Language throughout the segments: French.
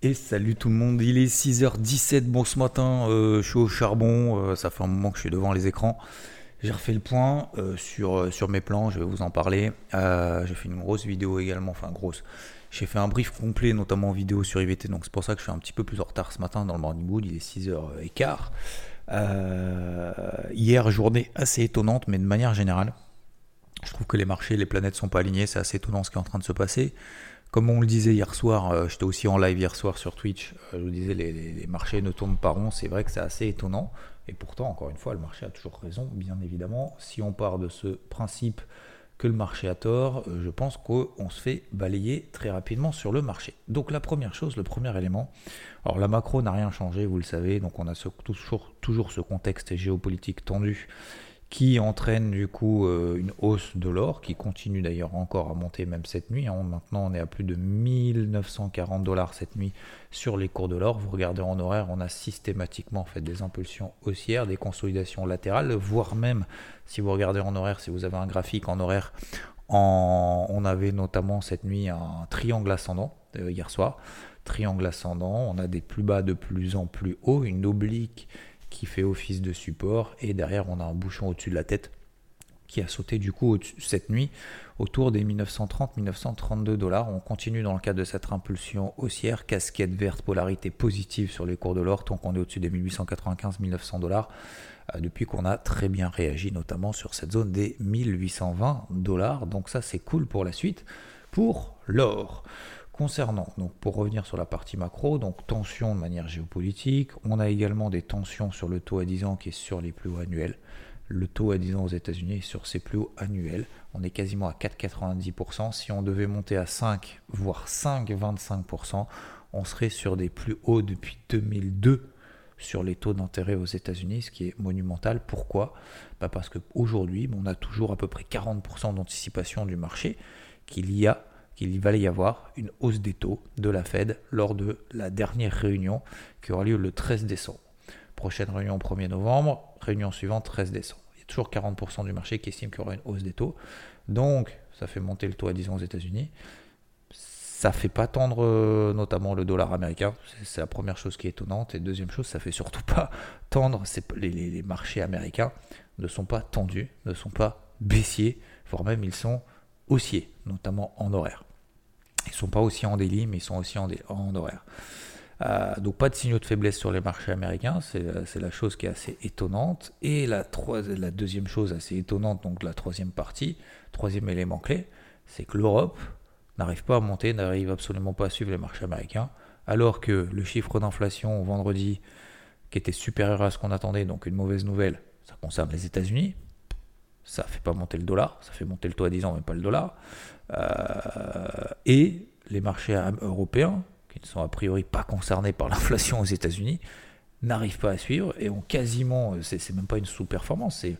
Et salut tout le monde, il est 6h17, bon ce matin euh, je suis au charbon, euh, ça fait un moment que je suis devant les écrans. J'ai refait le point euh, sur, sur mes plans, je vais vous en parler. j'ai fait une grosse vidéo également, enfin grosse. J'ai fait un brief complet, notamment en vidéo sur IVT, donc c'est pour ça que je suis un petit peu plus en retard ce matin dans le morning wood, il est 6h15. hier, journée assez étonnante, mais de manière générale, je trouve que les marchés, les planètes sont pas alignées, c'est assez étonnant ce qui est en train de se passer. Comme on le disait hier soir, euh, j'étais aussi en live hier soir sur Twitch, euh, je vous disais les, marchés ne tournent pas rond, c'est vrai que c'est assez étonnant. Et pourtant, encore une fois, le marché a toujours raison, bien évidemment. Si on part de ce principe que le marché a tort, euh, je pense qu'on se fait balayer très rapidement sur le marché. Donc la première chose, le premier élément, alors la macro n'a rien changé, vous le savez, donc on a toujours ce contexte géopolitique tendu qui entraîne du coup euh, une hausse de l'or qui continue d'ailleurs encore à monter même cette nuit. Hein. Maintenant on est à plus de 1940 dollars cette nuit sur les cours de l'or. Vous regardez en horaire, on a systématiquement fait des impulsions haussières, des consolidations latérales, voire même si vous regardez en horaire, si vous avez un graphique en horaire, on avait notamment cette nuit un triangle ascendant euh, hier soir. Triangle ascendant, on a des plus bas de plus en plus haut, une oblique qui fait office de support et derrière on a un bouchon au-dessus de la tête qui a sauté du coup cette nuit autour des 1930-1932 dollars. On continue dans le cadre de cette impulsion haussière, casquette verte, polarité positive sur les cours de l'or, tant qu'on est au-dessus des 1895-1900 dollars, euh, depuis qu'on a très bien réagi, notamment sur cette zone des 1820 dollars. Donc ça c'est cool pour la suite pour l'or. Concernant, donc pour revenir sur la partie macro, donc tension de manière géopolitique, on a également des tensions sur le taux à 10 ans qui est sur les plus hauts annuels. Le taux à 10 ans aux États-Unis est sur ses plus hauts annuels. On est quasiment à 4,90%. Si on devait monter à 5, voire 5,25%, on serait sur des plus hauts depuis 2002 sur les taux d'intérêt aux États-Unis, ce qui est monumental. Pourquoi? Bah Parce qu'aujourd'hui, on a toujours à peu près 40% d'anticipation du marché qu'il y a qu'il va y avoir une hausse des taux de la Fed lors de la dernière réunion qui aura lieu le 13 décembre. Prochaine réunion 1er novembre, réunion suivante 13 décembre. Il y a toujours 40% du marché qui estime qu'il y aura une hausse des taux. Donc, ça fait monter le taux à 10 ans aux États-Unis. Ça fait pas tendre euh, notamment le dollar américain. C'est la première chose qui est étonnante. Et deuxième chose, ça fait surtout pas tendre. Les, les marchés américains ne sont pas tendus, ne sont pas baissiers, voire même ils sont haussiers, notamment en horaire. Sont pas aussi en délit, mais ils sont aussi en, en horaire. Euh, donc pas de signaux de faiblesse sur les marchés américains, c'est la chose qui est assez étonnante. Et la, la deuxième chose assez étonnante, donc la troisième partie, troisième élément clé, c'est que l'Europe n'arrive pas à monter, n'arrive absolument pas à suivre les marchés américains, alors que le chiffre d'inflation vendredi, qui était supérieur à ce qu'on attendait, donc une mauvaise nouvelle, ça concerne les États-Unis, ça fait pas monter le dollar, ça fait monter le taux à 10 ans, mais pas le dollar. Euh, et les marchés européens, qui ne sont a priori pas concernés par l'inflation aux États-Unis, n'arrivent pas à suivre et ont quasiment, c'est même pas une sous-performance, c'est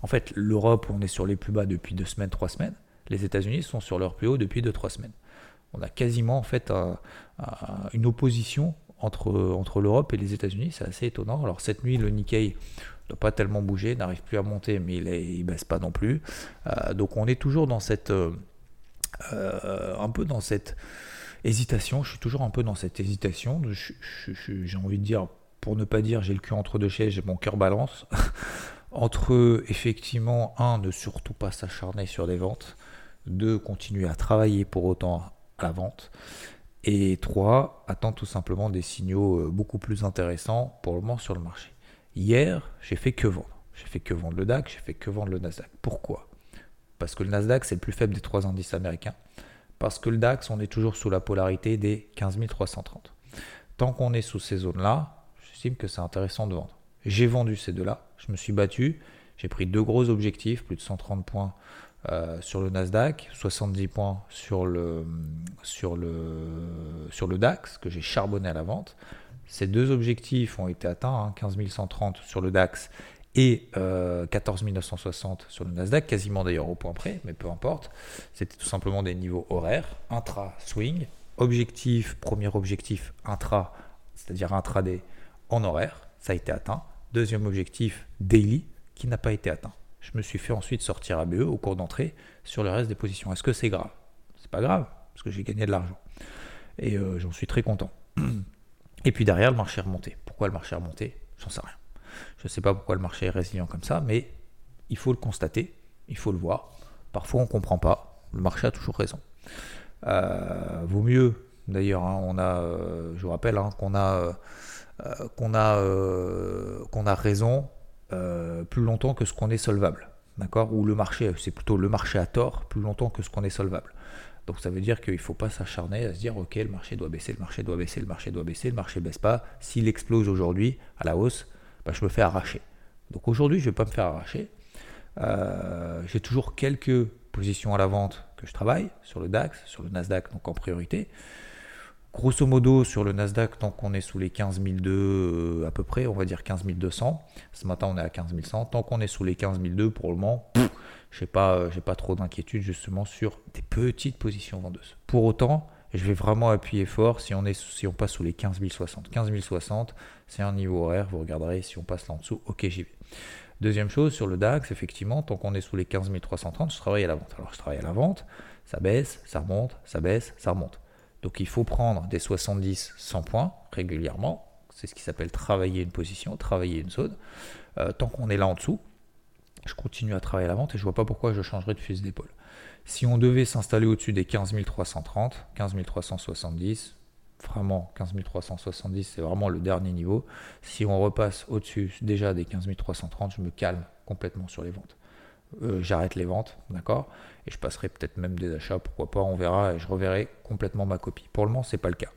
en fait l'Europe, on est sur les plus bas depuis deux semaines, trois semaines, les États-Unis sont sur leur plus haut depuis deux, trois semaines. On a quasiment en fait une opposition entre, l'Europe et les États-Unis, c'est assez étonnant. Alors cette nuit, le Nikkei n'a pas tellement bougé, n'arrive plus à monter, mais il ne baisse pas non plus. Euh, donc on est toujours dans cette... Euh, euh, un peu dans cette hésitation, je suis toujours un peu dans cette hésitation. J'ai envie de dire, pour ne pas dire j'ai le cul entre deux chaises, mon cœur balance. entre effectivement, un, ne surtout pas s'acharner sur des ventes, deux, continuer à travailler pour autant à la vente, et trois, attendre tout simplement des signaux beaucoup plus intéressants pour le moment sur le marché. Hier, j'ai fait que vendre. J'ai fait que vendre le DAX, j'ai fait que vendre le Nasdaq. Pourquoi? Parce que le Nasdaq, c'est le plus faible des trois indices américains. Parce que le DAX, on est toujours sous la polarité des 15 330. Tant qu'on est sous ces zones-là, j'estime que c'est intéressant de vendre. J'ai vendu ces deux-là, je me suis battu, j'ai pris deux gros objectifs, plus de 130 points euh, sur le Nasdaq, 70 points sur le, sur le, sur le DAX, que j'ai charbonné à la vente. Ces deux objectifs ont été atteints, 15 hein, 130 sur le DAX et 14 euh, 960 sur le Nasdaq, quasiment d'ailleurs au point près, mais peu importe. C'était tout simplement des niveaux horaires, intra-swing, objectif, premier objectif intra, c'est-à-dire intraday en horaire, ça a été atteint. Deuxième objectif, daily, qui n'a pas été atteint. Je me suis fait ensuite sortir à BE au cours d'entrée sur le reste des positions. Est-ce que c'est grave? C'est pas grave, parce que j'ai gagné de l'argent. Et euh, j'en suis très content. Et puis derrière, le marché est remonté. Pourquoi le marché est remonté? J'en sais rien. Je ne sais pas pourquoi le marché est résilient comme ça, mais il faut le constater, il faut le voir. Parfois, on ne comprend pas. Le marché a toujours raison. Euh, vaut mieux, d'ailleurs, hein, on a, euh, je vous rappelle hein, qu'on a, euh, qu'on a, qu'on a raison plus longtemps que ce qu'on est solvable. D'accord? Ou le marché, c'est plutôt le marché a tort plus longtemps que ce qu'on est solvable. Donc ça veut dire qu'il ne faut pas s'acharner à se dire ok le marché doit baisser, le marché doit baisser, le marché doit baisser, le marché ne baisse pas. S'il explose aujourd'hui à la hausse, bah, je me fais arracher. Donc aujourd'hui je ne vais pas me faire arracher. Euh, j'ai toujours quelques positions à la vente que je travaille sur le DAX, sur le Nasdaq donc en priorité. Grosso modo, sur le Nasdaq, tant qu'on est sous les 15 200 euh, à peu près, on va dire 15 200. Ce matin, on est à 15 100. Tant qu'on est sous les 15 200 pour le moment, je n'ai pas, euh, pas trop d'inquiétude justement sur des petites positions vendeuses. Pour autant, je vais vraiment appuyer fort si on, est, si on passe sous les 15 060. 15 060, c'est un niveau horaire, vous regarderez si on passe là en dessous, ok j'y vais. Deuxième chose, sur le DAX, effectivement, tant qu'on est sous les 15 330, je travaille à la vente. Alors je travaille à la vente, ça baisse, ça remonte, ça baisse, ça remonte. Donc il faut prendre des 70, 100 points régulièrement. C'est ce qui s'appelle travailler une position, travailler une zone. Euh, tant qu'on est là en dessous, je continue à travailler à la vente et je ne vois pas pourquoi je changerais de fusil d'épaule. Si on devait s'installer au-dessus des 15 330, 15 370, vraiment 15 370 c'est vraiment le dernier niveau. Si on repasse au-dessus déjà des 15 330, je me calme complètement sur les ventes. Euh, j'arrête les ventes, d'accord? Et je passerai peut-être même des achats, pourquoi pas, on verra, et je reverrai complètement ma copie. Pour le moment, c'est pas le cas.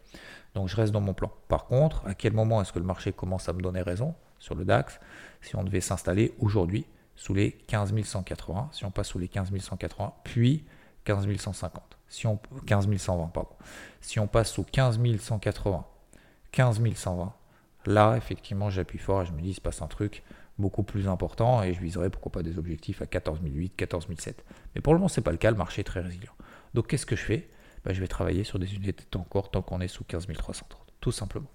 Donc je reste dans mon plan. Par contre, à quel moment est-ce que le marché commence à me donner raison sur le DAX? Si on devait s'installer aujourd'hui sous les 15 180, si on passe sous les 15 180, puis 15 150, si on, 15 120, pardon. Si on passe sous 15 180, 15 120, là, effectivement, j'appuie fort et je me dis, il se passe un truc, beaucoup plus important et je viserai pourquoi pas des objectifs à 14 008, 14 007. Mais pour le moment, c'est pas le cas, le marché est très résilient. Donc qu'est-ce que je fais? Ben, Je vais travailler sur des unités encore tant qu'on est sous 15 330, tout simplement.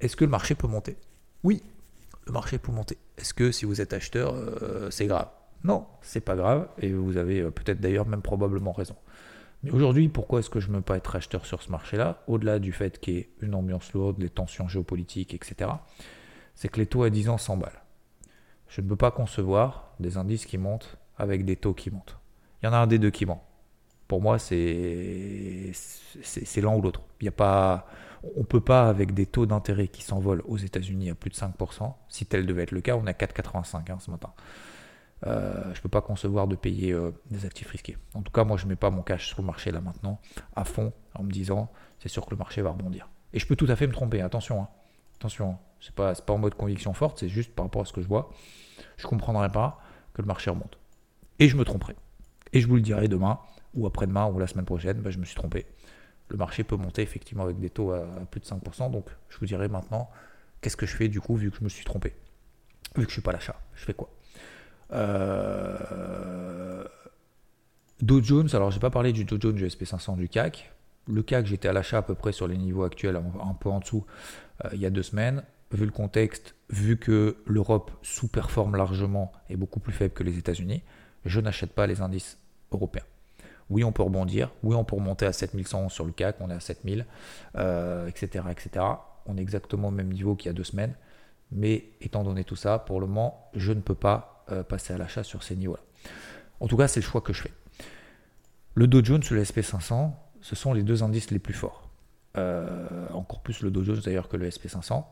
Est-ce que le marché peut monter? Oui, le marché peut monter. Est-ce que si vous êtes acheteur, euh, c'est grave? Non, c'est pas grave et vous avez euh, peut-être d'ailleurs même probablement raison. Mais aujourd'hui, pourquoi est-ce que je ne veux pas être acheteur sur ce marché-là? Au-delà du fait qu'il y ait une ambiance lourde, les tensions géopolitiques, etc., c'est que les taux à 10 ans s'emballent. Je ne peux pas concevoir des indices qui montent avec des taux qui montent. Il y en a un des deux qui ment. Pour moi, c'est l'un ou l'autre. Il y a pas, on ne peut pas, avec des taux d'intérêt qui s'envolent aux États-Unis à plus de 5%, si tel devait être le cas, on a 4,85 hein, ce matin. Euh, je ne peux pas concevoir de payer euh, des actifs risqués. En tout cas, moi, je ne mets pas mon cash sur le marché là maintenant, à fond, en me disant, c'est sûr que le marché va rebondir. Et je peux tout à fait me tromper, attention. Hein. Attention, c'est pas, pas en mode conviction forte, c'est juste par rapport à ce que je vois. Je ne comprendrai pas que le marché remonte. Et je me tromperai. Et je vous le dirai demain, ou après-demain, ou la semaine prochaine, bah, je me suis trompé. Le marché peut monter effectivement avec des taux à, plus de 5%, donc je vous dirai maintenant qu'est-ce que je fais du coup vu que je me suis trompé. Vu que je ne suis pas l'achat, je fais quoi? Euh... Dow Jones, alors j'ai pas parlé du Dow Jones, du SP500, du CAC. Le CAC, j'étais à l'achat à peu près sur les niveaux actuels, un peu en dessous. Euh, il y a deux semaines. Vu le contexte, vu que l'Europe sous-performe largement et beaucoup plus faible que les États-Unis, je n'achète pas les indices européens. Oui, on peut rebondir. Oui, on peut remonter à 7100 sur le CAC. On est à 7000, etc., etc. On est exactement au même niveau qu'il y a deux semaines. Mais étant donné tout ça, pour le moment, je ne peux pas euh, passer à l'achat sur ces niveaux-là. En tout cas, c'est le choix que je fais. Le Dow Jones ou le SP500, ce sont les deux indices les plus forts. Euh, encore plus le Dow Jones d'ailleurs que le SP500,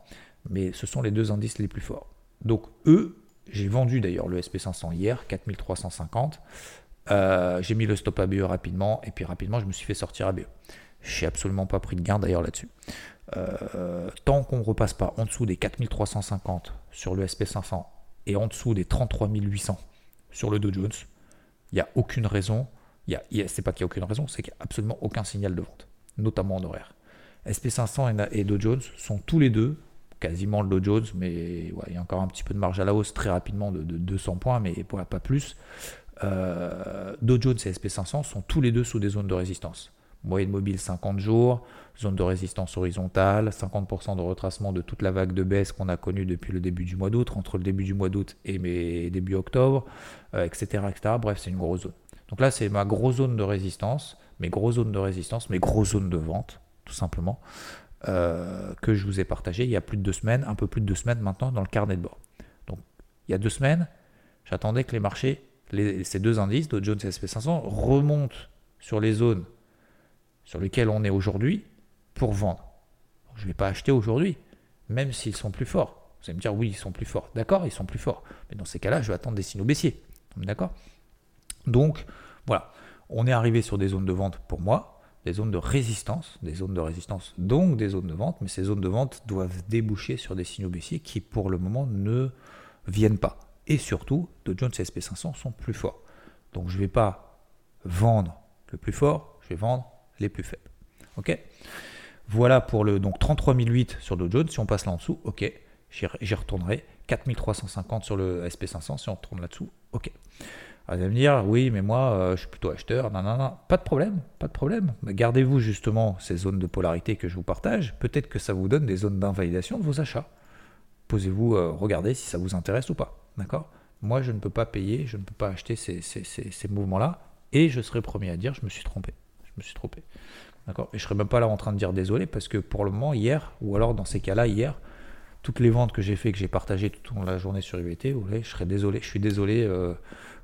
mais ce sont les deux indices les plus forts. Donc eux, j'ai vendu d'ailleurs le SP500 hier, 4350. Euh, j'ai mis le stop ABE rapidement, et puis rapidement je me suis fait sortir ABE. J'ai absolument pas pris de gain d'ailleurs là-dessus. Euh, tant qu'on ne repasse pas en dessous des 4350 sur le SP500 et en dessous des 33800 sur le Dow Jones, il n'y a aucune raison, il y a, c'est pas qu'il n'y a aucune raison, c'est qu'il n'y a absolument aucun signal de vente, notamment en horaire. SP500 et Dow Jones sont tous les deux quasiment le Dow Jones, mais il y a encore un petit peu de marge à la hausse très rapidement de, 200 points, mais pas plus. Euh, Dow Jones et SP500 sont tous les deux sous des zones de résistance. Moyenne mobile 50 jours, zone de résistance horizontale, 50% de retracement de toute la vague de baisse qu'on a connue depuis le début du mois d'août, entre le début du mois d'août et mes début octobre, etc., euh, etc. Bref, c'est une grosse zone. Donc là, c'est ma grosse zone de résistance, mes grosses zones de résistance, mes grosses zones de vente, tout simplement. euh, que je vous ai partagé il y a plus de deux semaines, un peu plus de deux semaines maintenant dans le carnet de bord. Donc il y a deux semaines, j'attendais que les marchés, ces deux indices, Dow Jones et SP500, remontent sur les zones sur lesquelles on est aujourd'hui pour vendre. je ne vais pas acheter aujourd'hui, même s'ils sont plus forts. Vous allez me dire oui, ils sont plus forts. D'accord, ils sont plus forts. Mais dans ces cas-là, je vais attendre des signaux baissiers. D'accord? Donc voilà, on est arrivé sur des zones de vente pour moi des zones de résistance, des zones de résistance, donc des zones de vente, mais ces zones de vente doivent déboucher sur des signaux baissiers qui pour le moment ne viennent pas. Et surtout, Dow Jones et SP500 sont plus forts. Donc je ne vais pas vendre le plus fort, je vais vendre les plus faibles. Ok? Voilà pour le donc 33008 sur Dow Jones. Si on passe là en dessous, ok, j'y retournerai. 4350 sur le SP500 si on retourne là-dessous, ok. Vous allez me dire, oui, mais moi, euh, je suis plutôt acheteur. Non, non, non, pas de problème, pas de problème. Gardez-vous justement ces zones de polarité que je vous partage. Peut-être que ça vous donne des zones d'invalidation de vos achats. Posez-vous, euh, regardez si ça vous intéresse ou pas. D'accord? Moi, je ne peux pas payer, je ne peux pas acheter ces, ces, mouvements-là. Et je serai premier à dire, je me suis trompé. Je me suis trompé. D'accord? Et je serai même pas là en train de dire désolé parce que pour le moment, hier, ou alors dans ces cas-là, hier, toutes les ventes que j'ai fait, que j'ai partagées tout au long de la journée sur UVT, vous voyez, je serais désolé. Je suis désolé. Euh,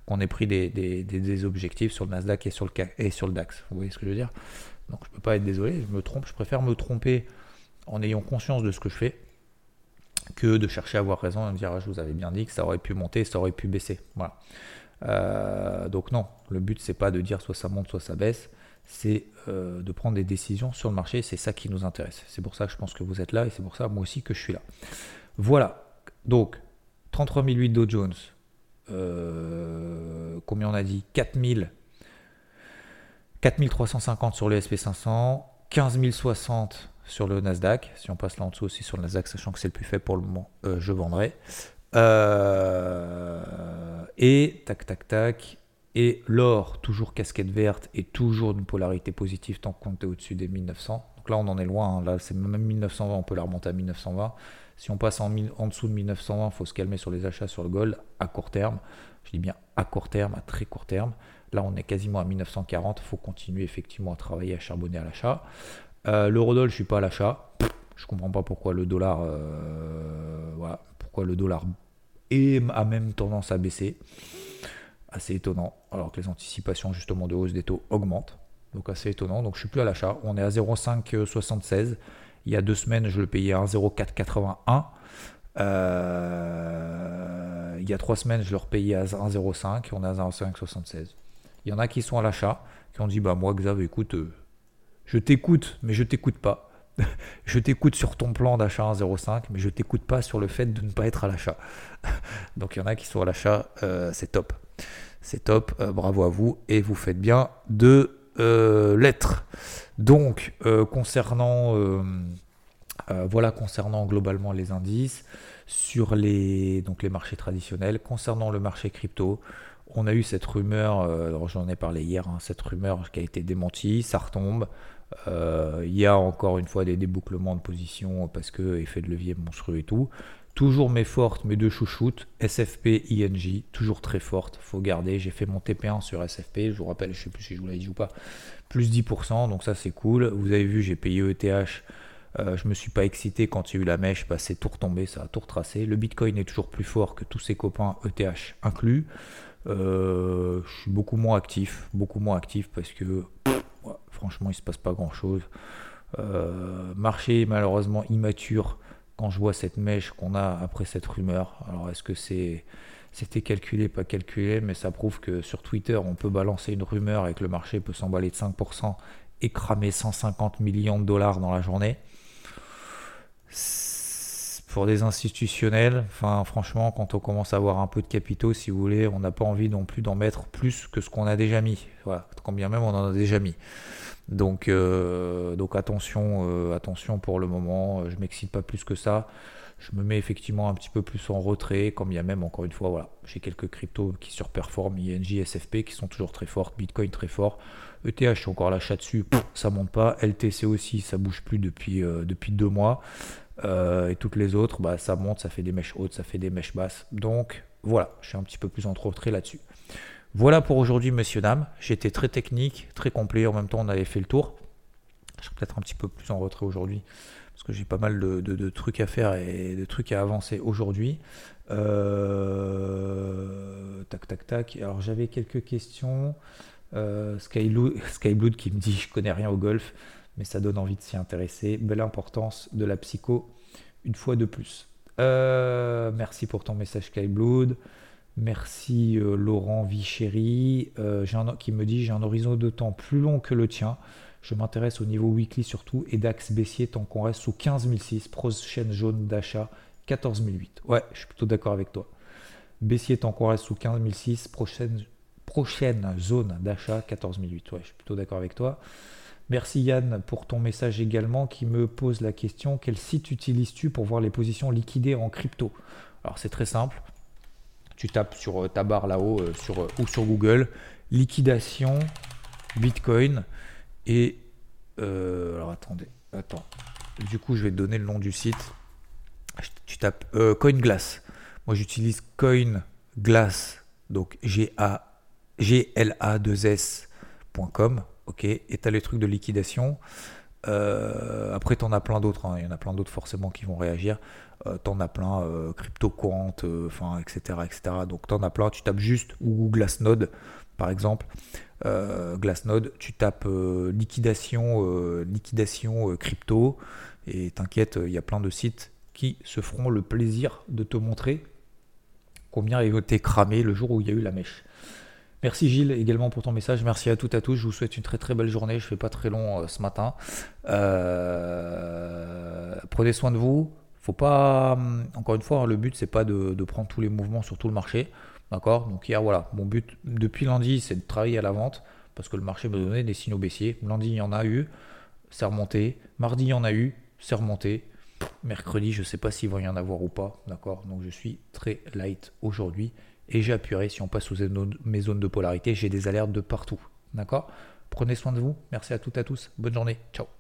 qu'on ait pris des, objectifs sur le Nasdaq et sur le, et sur le DAX. Vous voyez ce que je veux dire? Donc je ne peux pas être désolé, je me trompe, je préfère me tromper en ayant conscience de ce que je fais que de chercher à avoir raison et me dire ah, je vous avais bien dit que ça aurait pu monter, ça aurait pu baisser. Voilà. Euh, donc non, le but c'est pas de dire soit ça monte, soit ça baisse, c'est euh, de prendre des décisions sur le marché, c'est ça qui nous intéresse. C'est pour ça que je pense que vous êtes là et c'est pour ça moi aussi que je suis là. Voilà, donc 33 008 Dow Jones, euh, combien on a dit? 4000 4350 sur le SP500, 15060 sur le Nasdaq. Si on passe là en dessous aussi sur le Nasdaq, sachant que c'est le plus faible pour le moment, euh, je vendrai. Euh, et tac tac tac. Et l'or, toujours casquette verte et toujours une polarité positive tant qu'on est au-dessus des 1900. Donc là, on en est loin. Hein. Là, c'est même 1920, on peut la remonter à 1920. Si on passe en, dessous de 1920, il faut se calmer sur les achats sur le gold à court terme. Je dis bien à court terme, à très court terme. Là, on est quasiment à 1940. Il faut continuer effectivement à travailler, à charbonner à l'achat. Euh, L'eurodoll, je ne suis pas à l'achat. Je ne comprends pas pourquoi le dollar, euh, voilà, pourquoi le dollar a même tendance à baisser. Assez étonnant, alors que les anticipations justement de hausse des taux augmentent. Donc assez étonnant. Donc je suis plus à l'achat. On est à 0,576. Il y a deux semaines, je le payais à 1,0481. Euh, il y a trois semaines, je le repayais à 1,05. On est à 1,576. Il y en a qui sont à l'achat, qui ont dit Bah, moi, Xav, écoute, je t'écoute, mais je t'écoute pas. je t'écoute sur ton plan d'achat 1,05, mais je t'écoute pas sur le fait de ne pas être à l'achat. Donc il y en a qui sont à l'achat, euh, c'est top. C'est top, bravo à vous, et vous faites bien de l'être. Donc, euh, concernant, euh, euh, voilà, concernant globalement les indices, sur les marchés traditionnels, concernant le marché crypto, on a eu cette rumeur, j'en ai parlé hier, hein, cette rumeur qui a été démentie, ça retombe. Il y a encore une fois des débouclements de position parce que effet de levier monstrueux et tout. Toujours mes fortes, mes deux chouchoutes, SFP, INJ, toujours très fortes, faut garder. J'ai fait mon TP1 sur SFP, je vous rappelle, je sais plus si je vous l'ai dit ou pas, plus 10%, donc ça c'est cool. Vous avez vu, j'ai payé ETH, euh, je me suis pas excité quand il y a eu la mèche, bah, c'est tout retombé, ça a tout retracé. Le Bitcoin est toujours plus fort que tous ses copains, ETH inclus. Euh, je suis beaucoup moins actif, beaucoup moins actif parce que franchement il se passe pas grand chose. Euh, marché malheureusement immature quand je vois cette mèche qu'on a après cette rumeur. Alors est-ce que c'est c'était calculé, pas calculé, mais ça prouve que sur Twitter, on peut balancer une rumeur et que le marché peut s'emballer de 5% et cramer 150 millions de dollars dans la journée. Pour des institutionnels, enfin franchement, quand on commence à avoir un peu de capitaux, si vous voulez, on n'a pas envie non plus d'en mettre plus que ce qu'on a déjà mis. Voilà, combien même on en a déjà mis. Donc, euh, donc attention, euh, attention pour le moment. Je m'excite pas plus que ça. Je me mets effectivement un petit peu plus en retrait, y a même encore une fois, voilà, j'ai quelques cryptos qui surperforment, INJ, SFP qui sont toujours très fortes, Bitcoin très fort. ETH, je suis encore l'achat dessus, ça monte pas. LTC aussi, ça bouge plus depuis, euh, depuis deux mois. Et toutes les autres, bah, ça monte, ça fait des mèches hautes, ça fait des mèches basses. Donc voilà, je suis un petit peu plus en retrait là-dessus. Voilà pour aujourd'hui, messieurs, dames. J'étais très technique, très complet. En même temps, on avait fait le tour. Je serai peut-être un petit peu plus en retrait aujourd'hui parce que j'ai pas mal de, trucs à faire et de trucs à avancer aujourd'hui. Euh, tac, tac, tac. Alors j'avais quelques questions. Euh, Skyblood qui me dit je connais rien au golf, mais ça donne envie de s'y intéresser. Belle importance de la psycho, une fois de plus. Euh, merci pour ton message Skyblood. Merci Laurent Vichéry qui me dit j'ai un horizon de temps plus long que le tien. Je m'intéresse au niveau weekly surtout et DAX baissier tant qu'on reste sous 15006, prochaine jaune d'achat 14008. Ouais, je suis plutôt d'accord avec toi. Baissier tant qu'on reste sous 15006, prochaine, prochaine zone d'achat 14008. Ouais, je suis plutôt d'accord avec toi. Merci Yann pour ton message également qui me pose la question quel site utilises-tu pour voir les positions liquidées en crypto? Alors c'est très simple. Tu tapes sur euh, ta barre là-haut euh, euh, ou sur Google liquidation Bitcoin et alors attendez, attends. Du coup, je vais te donner le nom du site. Tu tapes CoinGlass. Moi, j'utilise CoinGlass, donc G A G L A 2 S.com. Ok. Et tu as les trucs de liquidation. Euh, après, tu en as plein d'autres. Hein. Il y en a plein d'autres forcément qui vont réagir. Euh, tu en as plein, euh, CryptoQuant, enfin, etc., etc. Donc, tu en as plein. Tu tapes juste ou Glassnode, par exemple. Glassnode, tu tapes liquidation, liquidation crypto, et t'inquiète, il y a plein de sites qui se feront le plaisir de te montrer combien a été cramé le jour où il y a eu la mèche. Merci Gilles également pour ton message. Merci à toutes et à tous. Je vous souhaite une très très belle journée. Je ne fais pas très long ce matin. prenez soin de vous. Faut pas. Hum, encore une fois, hein, le but c'est pas de, de, prendre tous les mouvements sur tout le marché. D'accord? Donc hier, voilà, mon but depuis lundi, c'est de travailler à la vente parce que le marché me donnait des signaux baissiers. Lundi, il y en a eu, c'est remonté. Mardi, il y en a eu, c'est remonté. Mercredi, je ne sais pas s'il va y en avoir ou pas. D'accord? Donc je suis très light aujourd'hui et appuyé. Si on passe sous mes zones de polarité, j'ai des alertes de partout. D'accord? Prenez soin de vous. Merci à toutes et à tous. Bonne journée. Ciao.